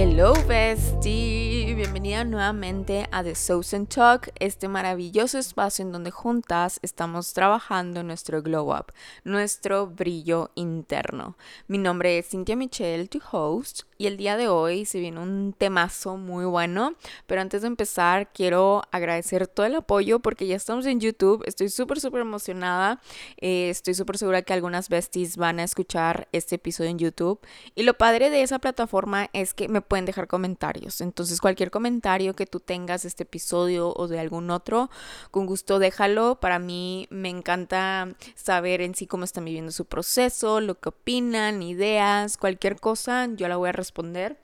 Hello bestie, bienvenida nuevamente a The and Talk, este maravilloso espacio en donde juntas estamos trabajando nuestro glow up, nuestro brillo interno. Mi nombre es Cynthia Michelle, tu host, y el día de hoy se viene un temazo muy bueno, pero antes de empezar quiero agradecer todo el apoyo porque ya estamos en YouTube, estoy súper súper emocionada, eh, estoy súper segura que algunas besties van a escuchar este episodio en YouTube y lo padre de esa plataforma es que me pueden dejar comentarios. Entonces, cualquier comentario que tú tengas de este episodio o de algún otro, con gusto déjalo. Para mí me encanta saber en sí cómo están viviendo su proceso, lo que opinan, ideas, cualquier cosa, yo la voy a responder.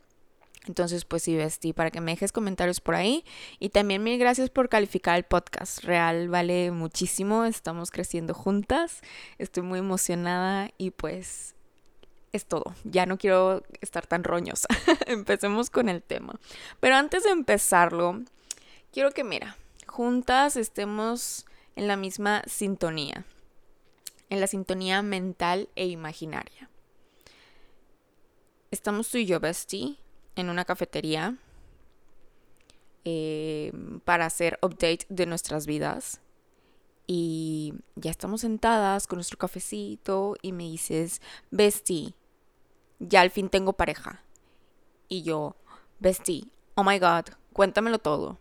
Entonces, pues sí, Besti, para que me dejes comentarios por ahí. Y también mil gracias por calificar el podcast. Real vale muchísimo. Estamos creciendo juntas. Estoy muy emocionada y pues es todo. Ya no quiero estar tan roñosa. Empecemos con el tema. Pero antes de empezarlo, quiero que, mira, juntas estemos en la misma sintonía. En la sintonía mental e imaginaria. Estamos tú y yo, Bestie, en una cafetería eh, para hacer update de nuestras vidas. Y ya estamos sentadas con nuestro cafecito y me dices, Bestie, ya al fin tengo pareja. Y yo, bestie, oh my god, cuéntamelo todo.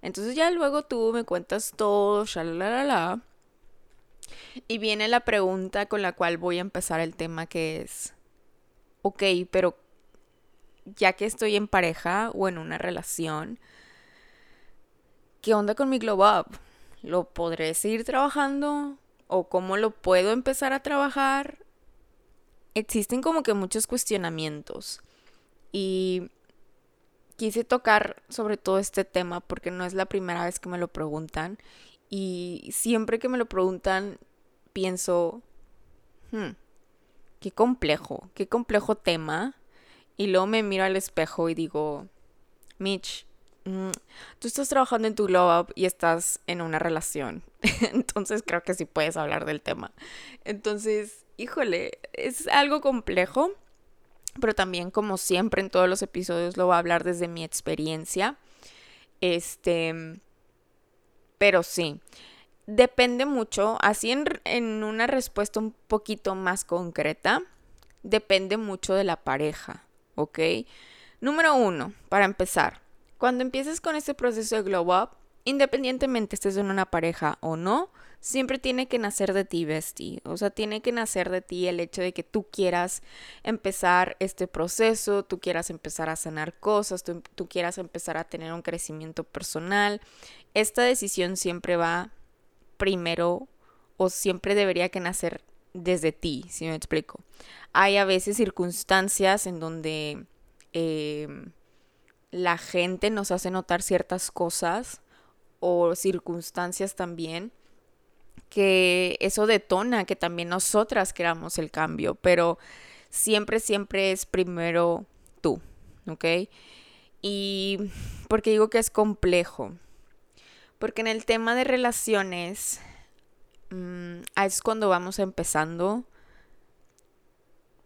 Entonces ya luego tú me cuentas todo, shalalala. Y viene la pregunta con la cual voy a empezar el tema que es, ok, pero ya que estoy en pareja o en una relación, ¿qué onda con mi glow up? ¿Lo podré seguir trabajando? ¿O cómo lo puedo empezar a trabajar? existen como que muchos cuestionamientos y quise tocar sobre todo este tema porque no es la primera vez que me lo preguntan y siempre que me lo preguntan pienso, hmm, qué complejo, qué complejo tema y luego me miro al espejo y digo, Mitch, mm, tú estás trabajando en tu glow up y estás en una relación. Entonces creo que sí puedes hablar del tema. Entonces, híjole, es algo complejo, pero también como siempre en todos los episodios lo voy a hablar desde mi experiencia. Este, pero sí, depende mucho, así en, una respuesta un poquito más concreta, depende mucho de la pareja, ¿ok? Número uno, para empezar, cuando empieces con este proceso de glow up, independientemente estés en una pareja o no, siempre tiene que nacer de ti, Bestie. O sea, tiene que nacer de ti el hecho de que tú quieras empezar este proceso, tú quieras empezar a sanar cosas, tú, tú quieras empezar a tener un crecimiento personal. Esta decisión siempre va primero o siempre debería que nacer desde ti, si me explico. Hay a veces circunstancias en donde em, la gente nos hace notar ciertas cosas o circunstancias también que eso detona que también nosotras queramos el cambio, pero siempre, siempre es primero tú, ¿ok? Y porque digo que es complejo, porque en el tema de relaciones mm, es cuando vamos empezando,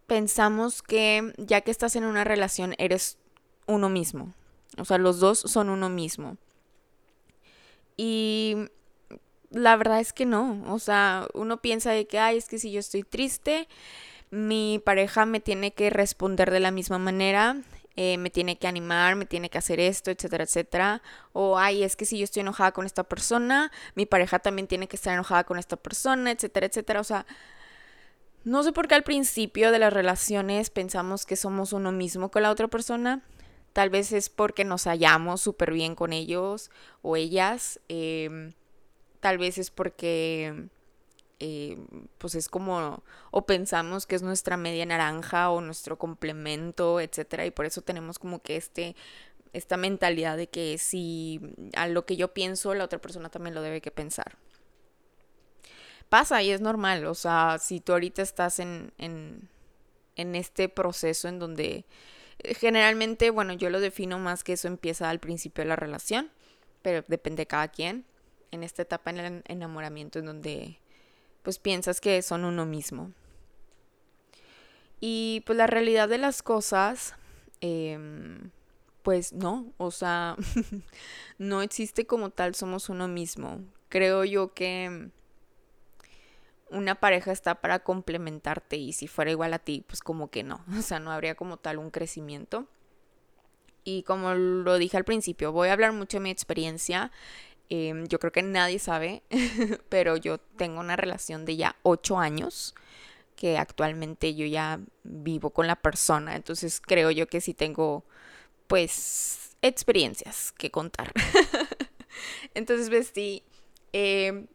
pensamos que ya que estás en una relación eres uno mismo, o sea, los dos son uno mismo. Y la verdad es que no. O sea, uno piensa de que, ay, es que si yo estoy triste, mi pareja me tiene que responder de la misma manera, eh, me tiene que animar, me tiene que hacer esto, etcétera, etcétera. O, ay, es que si yo estoy enojada con esta persona, mi pareja también tiene que estar enojada con esta persona, etcétera, etcétera. O sea, no sé por qué al principio de las relaciones pensamos que somos uno mismo con la otra persona. Tal vez es porque nos hallamos súper bien con ellos o ellas. Eh, tal vez es porque eh, pues es como o pensamos que es nuestra media naranja o nuestro complemento, etcétera, y por eso tenemos como que este esta mentalidad de que si a lo que yo pienso la otra persona también lo debe que pensar. Pasa y es normal, o sea, si tú ahorita estás en, en, en este proceso en donde eh, generalmente, bueno, yo lo defino más que eso empieza al principio de la relación, pero depende de cada quien en esta etapa en el enamoramiento en donde pues piensas que son uno mismo. Y pues la realidad de las cosas, em, pues no, o sea, no existe como tal, somos uno mismo. Creo yo que una pareja está para complementarte y si fuera igual a ti, pues como que no, o sea, no habría como tal un crecimiento. Y como lo dije al principio, voy a hablar mucho de mi experiencia. Em, yo creo que nadie sabe, pero yo tengo una relación de ya ocho años que actualmente yo ya vivo con la persona. Entonces creo yo que sí tengo pues experiencias que contar. Entonces, Besti, eh,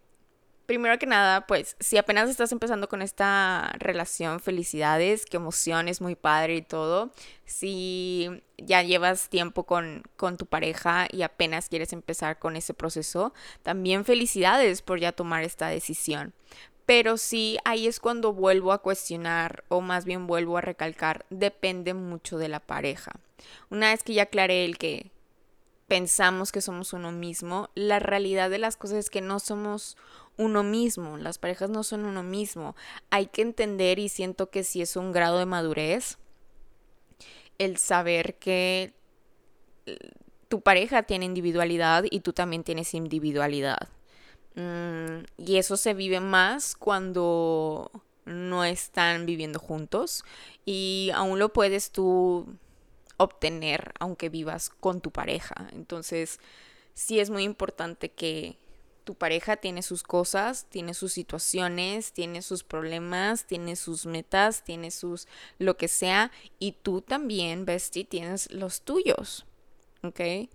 primero que nada, pues si apenas estás empezando con esta relación, felicidades, qué emoción, es muy padre y todo. Si ya llevas tiempo con, con tu pareja y apenas quieres empezar con ese proceso, también felicidades por ya tomar esta decisión. Pero sí, ahí es cuando vuelvo a cuestionar, o más bien vuelvo a recalcar, depende mucho de la pareja. Una vez que ya aclaré el que pensamos que somos uno mismo, la realidad de las cosas es que no somos uno mismo, las parejas no son uno mismo. Hay que entender y siento que sí es un grado de madurez el saber que eh, tu pareja tiene individualidad y tú también tienes individualidad. Mm, y eso se vive más cuando no están viviendo juntos y aún lo puedes tú obtener aunque vivas con tu pareja. Entonces, sí es muy importante que tu pareja tiene sus cosas, tiene sus situaciones, tiene sus problemas, tiene sus metas, tiene sus lo que sea y tú también, Bestie, tienes los tuyos. ¿Ok?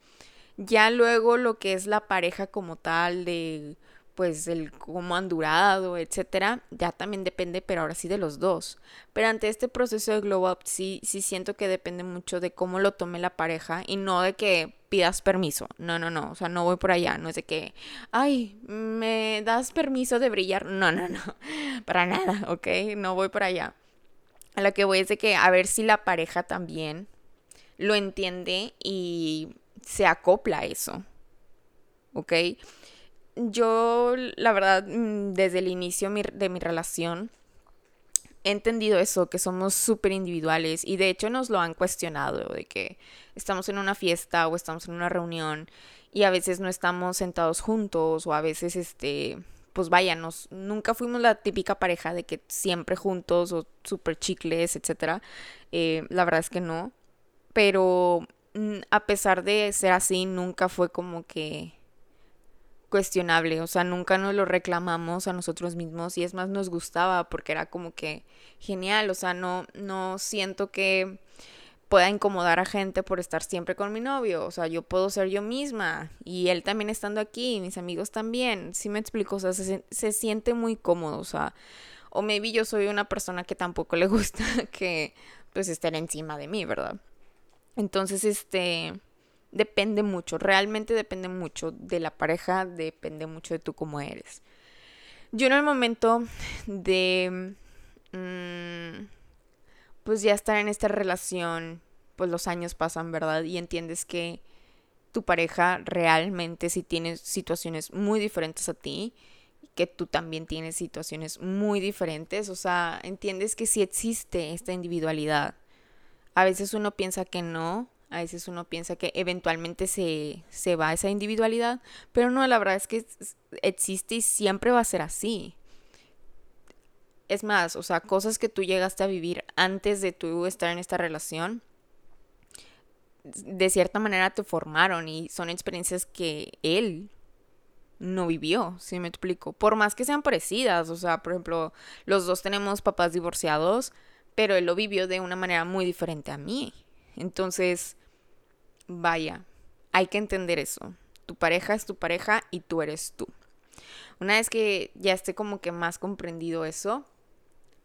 Ya luego lo que es la pareja como tal de pues el cómo han durado, etcétera, ya también depende, pero ahora sí de los dos. Pero ante este proceso de glow up sí, sí siento que depende mucho de cómo lo tome la pareja y no de que pidas permiso. No, no, no, o sea, no voy por allá, no es de que, ay, me das permiso de brillar. No, no, no, para nada, ¿ok? No voy por allá. A lo que voy es de que a ver si la pareja también lo entiende y se acopla a eso. ¿Ok? Yo, la verdad, mm, desde el inicio de mi relación, he entendido eso, que somos súper individuales y de hecho nos lo han cuestionado, de que estamos en una fiesta o estamos en una reunión y a veces no estamos sentados juntos o a veces, este, pues vaya, nunca fuimos la típica pareja de que siempre juntos o súper chicles, etc. Eh, la verdad es que no, pero mm, a pesar de ser así, nunca fue como que cuestionable, o sea, nunca nos lo reclamamos a nosotros mismos y es más nos gustaba porque era como que genial, o sea, no no siento que pueda incomodar a gente por estar siempre con mi novio, o sea, yo puedo ser yo misma y él también estando aquí, y mis amigos también, sí me explico, o sea, se, se siente muy cómodo, o sea, o maybe yo soy una persona que tampoco le gusta que pues estén encima de mí, ¿verdad? Entonces, este, depende mucho, realmente depende mucho de la pareja, depende mucho de tú cómo eres. Yo en el momento de, mm, pues ya estar en esta relación, pues los años pasan, ¿verdad? Y entiendes que tu pareja realmente sí tiene situaciones muy diferentes a ti, que tú también tienes situaciones muy diferentes, o sea, entiendes que sí existe esta individualidad. A veces uno piensa que no, a veces uno piensa que eventualmente se, se va esa individualidad, pero no, la verdad es que existe y siempre va a ser así. Es más, o sea, cosas que tú llegaste a vivir antes de tú estar en esta relación, de cierta manera te formaron y son experiencias que él no vivió, si me explico. Por más que sean parecidas, o sea, por ejemplo, los dos tenemos papás divorciados, pero él lo vivió de una manera muy diferente a mí. Entonces, vaya, hay que entender eso. Tu pareja es tu pareja y tú eres tú. Una vez que ya esté como que más comprendido eso,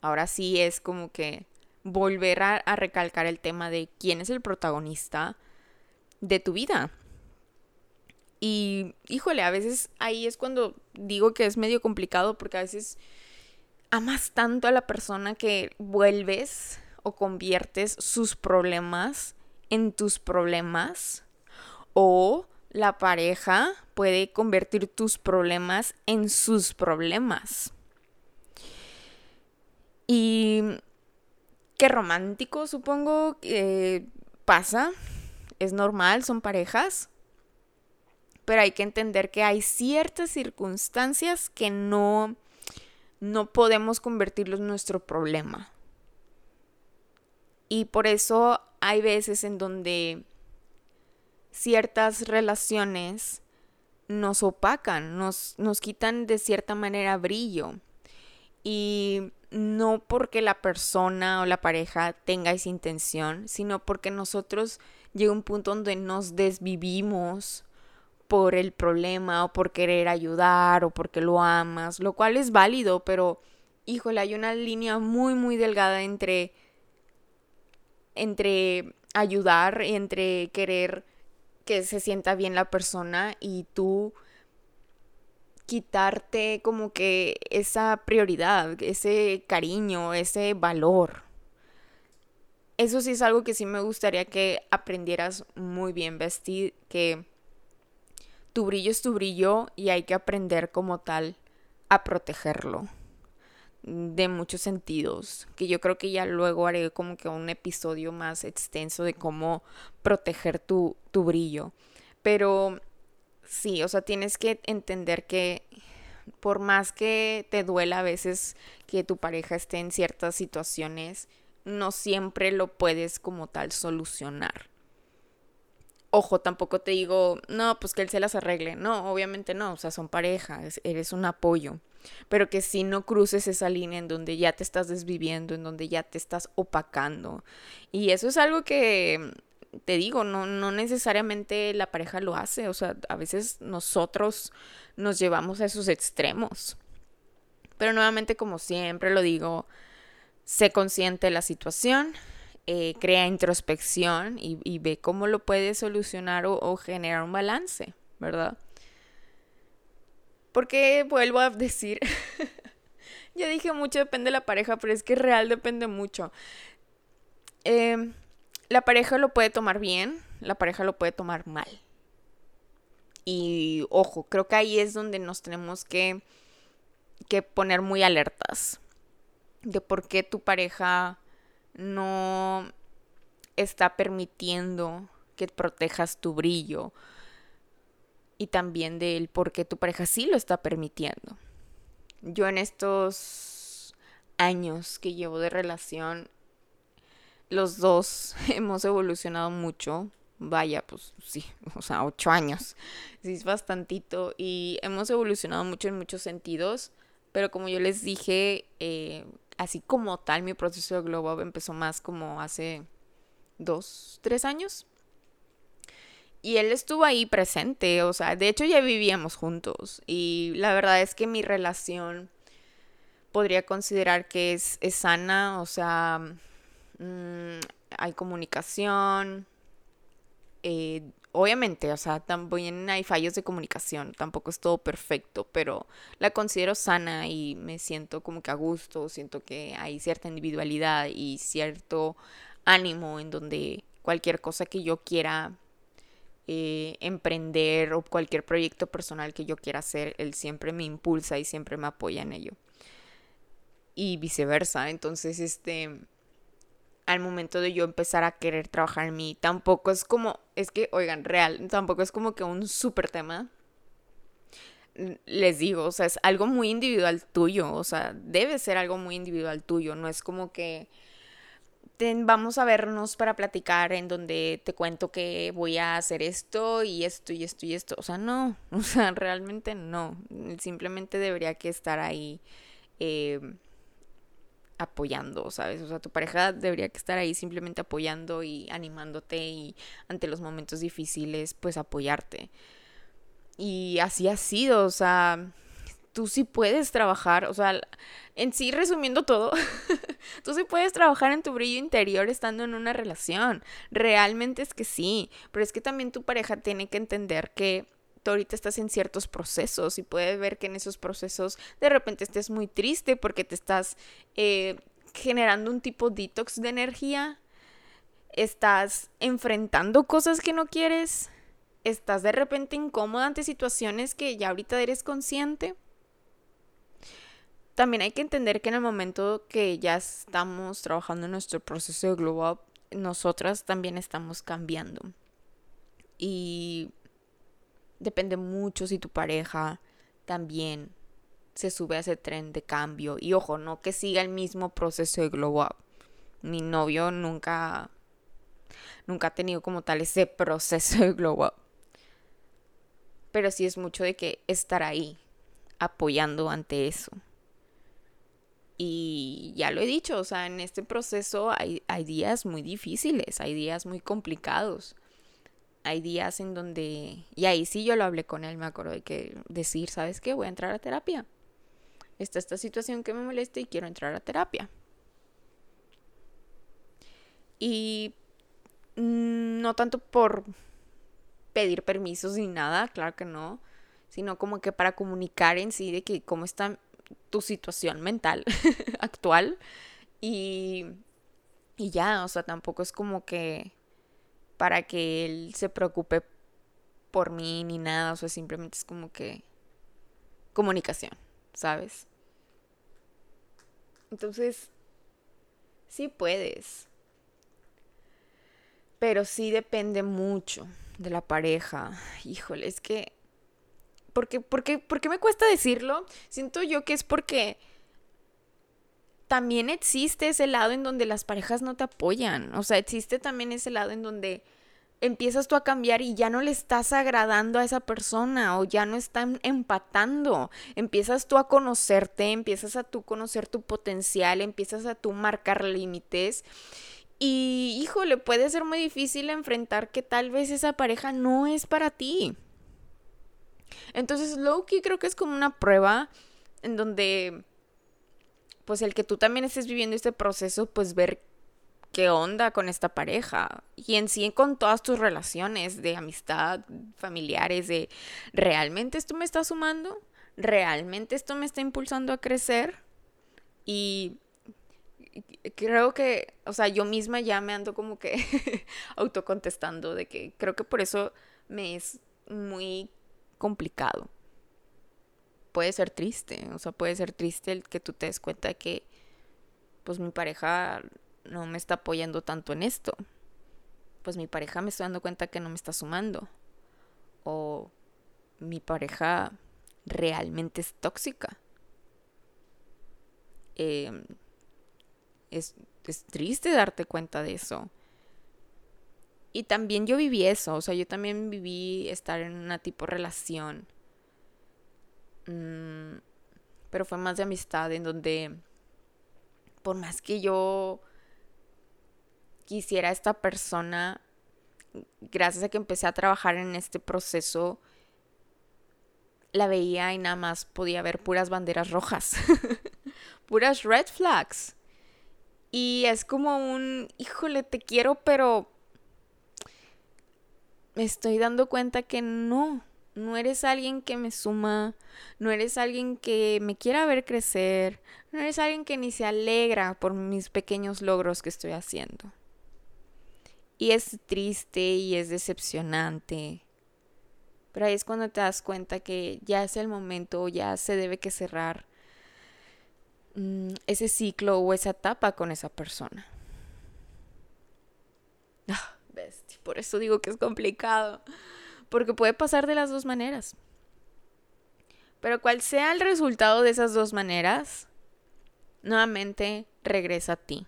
ahora sí es como que volver a, recalcar el tema de quién es el protagonista de tu vida. Y híjole, a veces ahí es cuando digo que es medio complicado porque a veces amas tanto a la persona que vuelves o conviertes sus problemas en tus problemas o la pareja puede convertir tus problemas en sus problemas. Y qué romántico supongo que pasa. es normal, son parejas, pero hay que entender que hay ciertas circunstancias que no, no podemos convertirlos en nuestro problema. Y por eso hay veces en donde ciertas relaciones nos opacan, nos, nos quitan de cierta manera brillo. Y no porque la persona o la pareja tenga esa intención, sino porque nosotros llega un punto donde nos desvivimos por el problema o por querer ayudar o porque lo amas, lo cual es válido, pero híjole, hay una línea muy muy delgada entre entre ayudar, entre querer que se sienta bien la persona y tú quitarte como que esa prioridad, ese cariño, ese valor. Eso sí es algo que sí me gustaría que aprendieras muy bien, vestir que tu brillo es tu brillo y hay que aprender como tal a protegerlo de muchos sentidos, que yo creo que ya luego haré como que un episodio más extenso de cómo proteger tu, tu brillo. Pero sí, o sea, tienes que entender que por más que te duela a veces que tu pareja esté en ciertas situaciones, no siempre lo puedes como tal solucionar. Ojo, tampoco te digo, no, pues que él se las arregle. No, obviamente no, o sea, son pareja, eres un apoyo. Pero que si no cruces esa línea en donde ya te estás desviviendo, en donde ya te estás opacando. Y eso es algo que te digo, no, no necesariamente la pareja lo hace, o sea, a veces nosotros nos llevamos a esos extremos. Pero nuevamente, como siempre lo digo, sé consciente de la situación, eh, crea introspección y, ve cómo lo puedes solucionar o, o generar un balance, ¿verdad? Porque vuelvo a decir, ya dije mucho depende de la pareja, pero es que real depende mucho. Eh, la pareja lo puede tomar bien, la pareja lo puede tomar mal. Y ojo, creo que ahí es donde nos tenemos que, que poner muy alertas de por qué tu pareja no está permitiendo que protejas tu brillo y también del por qué tu pareja sí lo está permitiendo. Yo en estos años que llevo de relación los dos hemos evolucionado mucho. Vaya, pues sí, o sea, ocho años. Sí, es bastantito. Y hemos evolucionado mucho en muchos sentidos. Pero como yo les dije, eh, así como tal, mi proceso de Globo empezó más como hace dos, tres años. Y él estuvo ahí presente, o sea, de hecho ya vivíamos juntos. Y la verdad es que mi relación podría considerar que es, es sana, o sea, Mm, hay comunicación. Eh, obviamente, o sea, también hay fallos de comunicación, tampoco es todo perfecto, pero la considero sana y me siento como que a gusto, siento que hay cierta individualidad y cierto ánimo en donde cualquier cosa que yo quiera eh, emprender o cualquier proyecto personal que yo quiera hacer, él siempre me impulsa y siempre me apoya en ello. Y viceversa, entonces este al momento de yo empezar a querer trabajar en mí. Tampoco es como, es que, oigan, real, tampoco es como que un súper tema. Les digo, o sea, es algo muy individual tuyo, o sea, debe ser algo muy individual tuyo, no es como que vamos a vernos para platicar en donde te cuento que voy a hacer esto y esto y esto y esto, o sea, no, o sea, realmente no, simplemente debería que estar ahí. Eh, apoyando, ¿sabes? O sea, tu pareja debería que estar ahí simplemente apoyando y animándote y ante los momentos difíciles, pues apoyarte. Y así ha sido, o sea, tú sí puedes trabajar, o sea, en sí resumiendo todo, tú sí puedes trabajar en tu brillo interior estando en una relación. Realmente es que sí, pero es que también tu pareja tiene que entender que tú ahorita estás en ciertos procesos y puedes ver que en esos procesos de repente estés muy triste porque te estás eh, generando un tipo detox de energía, estás enfrentando cosas que no quieres, estás de repente incómoda ante situaciones que ya ahorita eres consciente. También hay que entender que en el momento que ya estamos trabajando en nuestro proceso de glow up, nosotras también estamos cambiando. Y depende mucho si tu pareja también se sube a ese tren de cambio. Y ojo, no que siga el mismo proceso de glow up. Mi novio nunca, nunca ha tenido como tal ese proceso de glow up. Pero sí es mucho de que estar ahí, apoyando ante eso. Y ya lo he dicho, o sea, en este proceso hay, hay días muy difíciles, hay días muy complicados. Hay días en donde, y ahí sí yo lo hablé con él, me acuerdo de que decir, ¿sabes qué? Voy a entrar a terapia. Está esta situación que me molesta y quiero entrar a terapia. Y mm, no tanto por pedir permisos ni nada, claro que no, sino como que para comunicar en sí de que cómo está tu situación mental actual y, y ya, o sea, tampoco es como que para que él se preocupe por mí ni nada, o sea, simplemente es como que comunicación, ¿sabes? Entonces, sí puedes, pero sí depende mucho de la pareja. Híjole, es que ¿Por qué, por, qué, me cuesta decirlo? Siento yo que es porque también existe ese lado en donde las parejas no te apoyan. O sea, existe también ese lado en donde empiezas tú a cambiar y ya no le estás agradando a esa persona o ya no están empatando. Empiezas tú a conocerte, empiezas a tú conocer tu potencial, empiezas a tú marcar límites. Y híjole, puede ser muy difícil enfrentar que tal vez esa pareja no es para ti. Entonces, Loki creo que es como una prueba en donde, pues el que tú también estés viviendo este proceso, pues ver qué onda con esta pareja. Y en sí con todas tus relaciones de amistad, familiares, de realmente esto me está sumando, realmente esto me está impulsando a crecer. Y creo que, o sea, yo misma ya me ando como que autocontestando de que creo que por eso me es muy complicado. Puede ser triste, o sea, puede ser triste el que tú te des cuenta de que pues mi pareja no me está apoyando tanto en esto. Pues mi pareja me está dando cuenta que no me está sumando. O mi pareja realmente es tóxica. Em, es, es triste darte cuenta de eso. Y también yo viví eso, o sea, yo también viví estar en una tipo relación. Mm, pero fue más de amistad, en donde por más que yo quisiera a esta persona, gracias a que empecé a trabajar en este proceso, la veía y nada más podía ver puras banderas rojas, puras red flags. Y es como un, híjole, te quiero, pero me estoy dando cuenta que no, no eres alguien que me suma, no eres alguien que me quiera ver crecer, no eres alguien que ni se alegra por mis pequeños logros que estoy haciendo. Y es triste y es decepcionante. Pero ahí es cuando te das cuenta que ya es el momento, ya se debe que cerrar mm, ese ciclo o esa etapa con esa persona. Ah. Por eso digo que es complicado. Porque puede pasar de las dos maneras. Pero cual sea el resultado de esas dos maneras, nuevamente regresa a ti.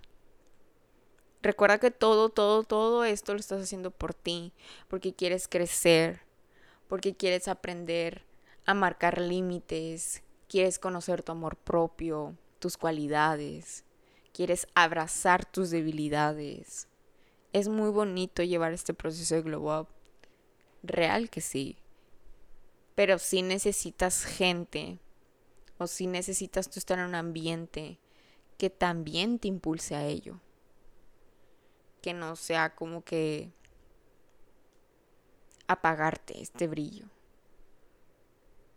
Recuerda que todo, todo, todo esto lo estás haciendo por ti, porque quieres crecer, porque quieres aprender a marcar límites, quieres conocer tu amor propio, tus cualidades, quieres abrazar tus debilidades, es muy bonito llevar este proceso de glow up. Real que sí. Pero si necesitas gente o si necesitas tú estar en un ambiente que también te impulse a ello. Que no sea como que apagarte este brillo.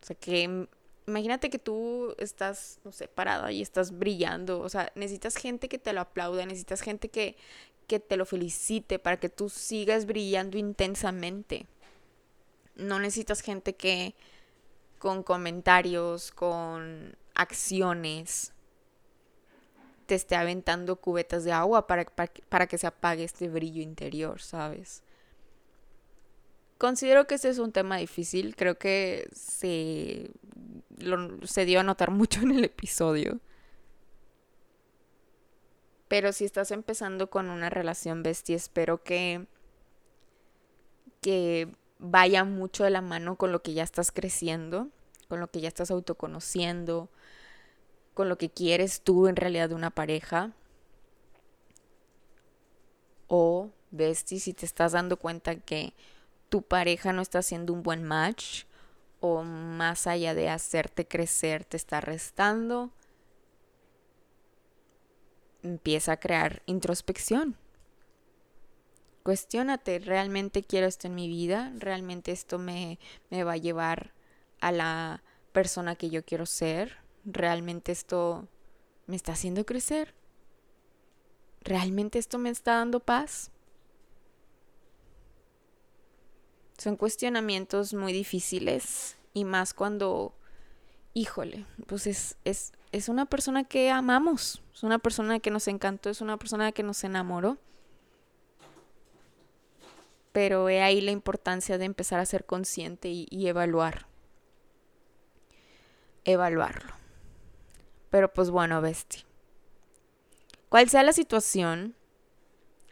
O sea, que imagínate que tú estás, no sé, parada y estás brillando. O sea, necesitas gente que te lo aplauda, necesitas gente que, que te lo felicite, para que tú sigas brillando intensamente. No necesitas gente que con comentarios, con acciones, te esté aventando cubetas de agua para, para, que se apague este brillo interior, ¿sabes? Considero que este es un tema difícil. Creo que se, se dio a notar mucho en el episodio. Pero si estás empezando con una relación bestia, espero que, que vaya mucho de la mano con lo que ya estás creciendo, con lo que ya estás autoconociendo, con lo que quieres tú en realidad de una pareja. O, bestie, si te estás dando cuenta que tu pareja no está haciendo un buen match o más allá de hacerte crecer te está restando, empieza a crear introspección. Cuestiónate, ¿realmente quiero esto en mi vida? ¿Realmente esto me, me va a llevar a la persona que yo quiero ser? ¿Realmente esto me está haciendo crecer? ¿Realmente esto me está dando paz? Son cuestionamientos muy difíciles y más cuando, híjole, pues es, es, es una persona que amamos, es una persona que nos encantó, es una persona que nos enamoró. Pero he ahí la importancia de empezar a ser consciente y, evaluar. Evaluarlo. Pero pues bueno, bestia. Cual sea la situación,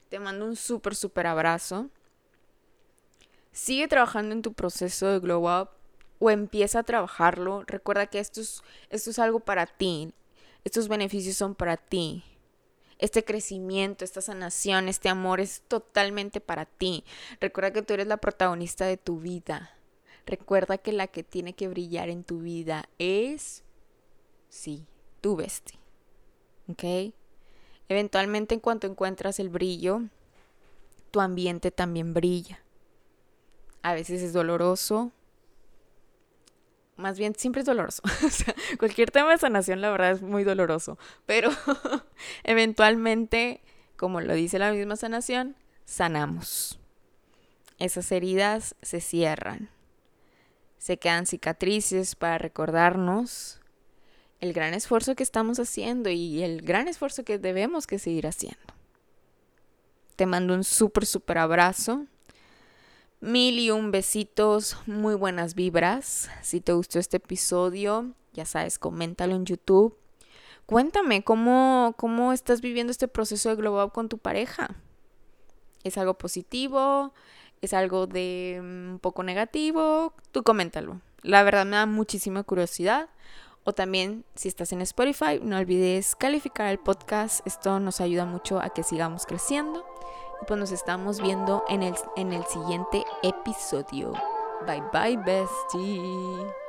te mando un súper, súper abrazo. Sigue trabajando en tu proceso de glow up o empieza a trabajarlo. Recuerda que esto es, esto es algo para ti. Estos beneficios son para ti. Este crecimiento, esta sanación, este amor es totalmente para ti. Recuerda que tú eres la protagonista de tu vida. Recuerda que la que tiene que brillar en tu vida es, sí, tu bestia. ¿Ok? Eventualmente en cuanto encuentras el brillo, tu ambiente también brilla a veces es doloroso. Más bien, siempre es doloroso. cualquier tema de sanación, la verdad, es muy doloroso. Pero eventualmente, como lo dice la misma sanación, sanamos. Esas heridas se cierran. Se quedan cicatrices para recordarnos el gran esfuerzo que estamos haciendo y el gran esfuerzo que debemos que seguir haciendo. Te mando un súper, súper abrazo. Mil y un besitos, muy buenas vibras. Si te gustó este episodio, ya sabes, coméntalo en YouTube. Cuéntame cómo, cómo estás viviendo este proceso de glow up con tu pareja. ¿Es algo positivo? ¿Es algo de mm, un poco negativo? Tú coméntalo. La verdad me da muchísima curiosidad. O también, si estás en Spotify, no olvides calificar el podcast. Esto nos ayuda mucho a que sigamos creciendo. Y pues nos estamos viendo en el, en el siguiente episodio. Bye bye, bestie.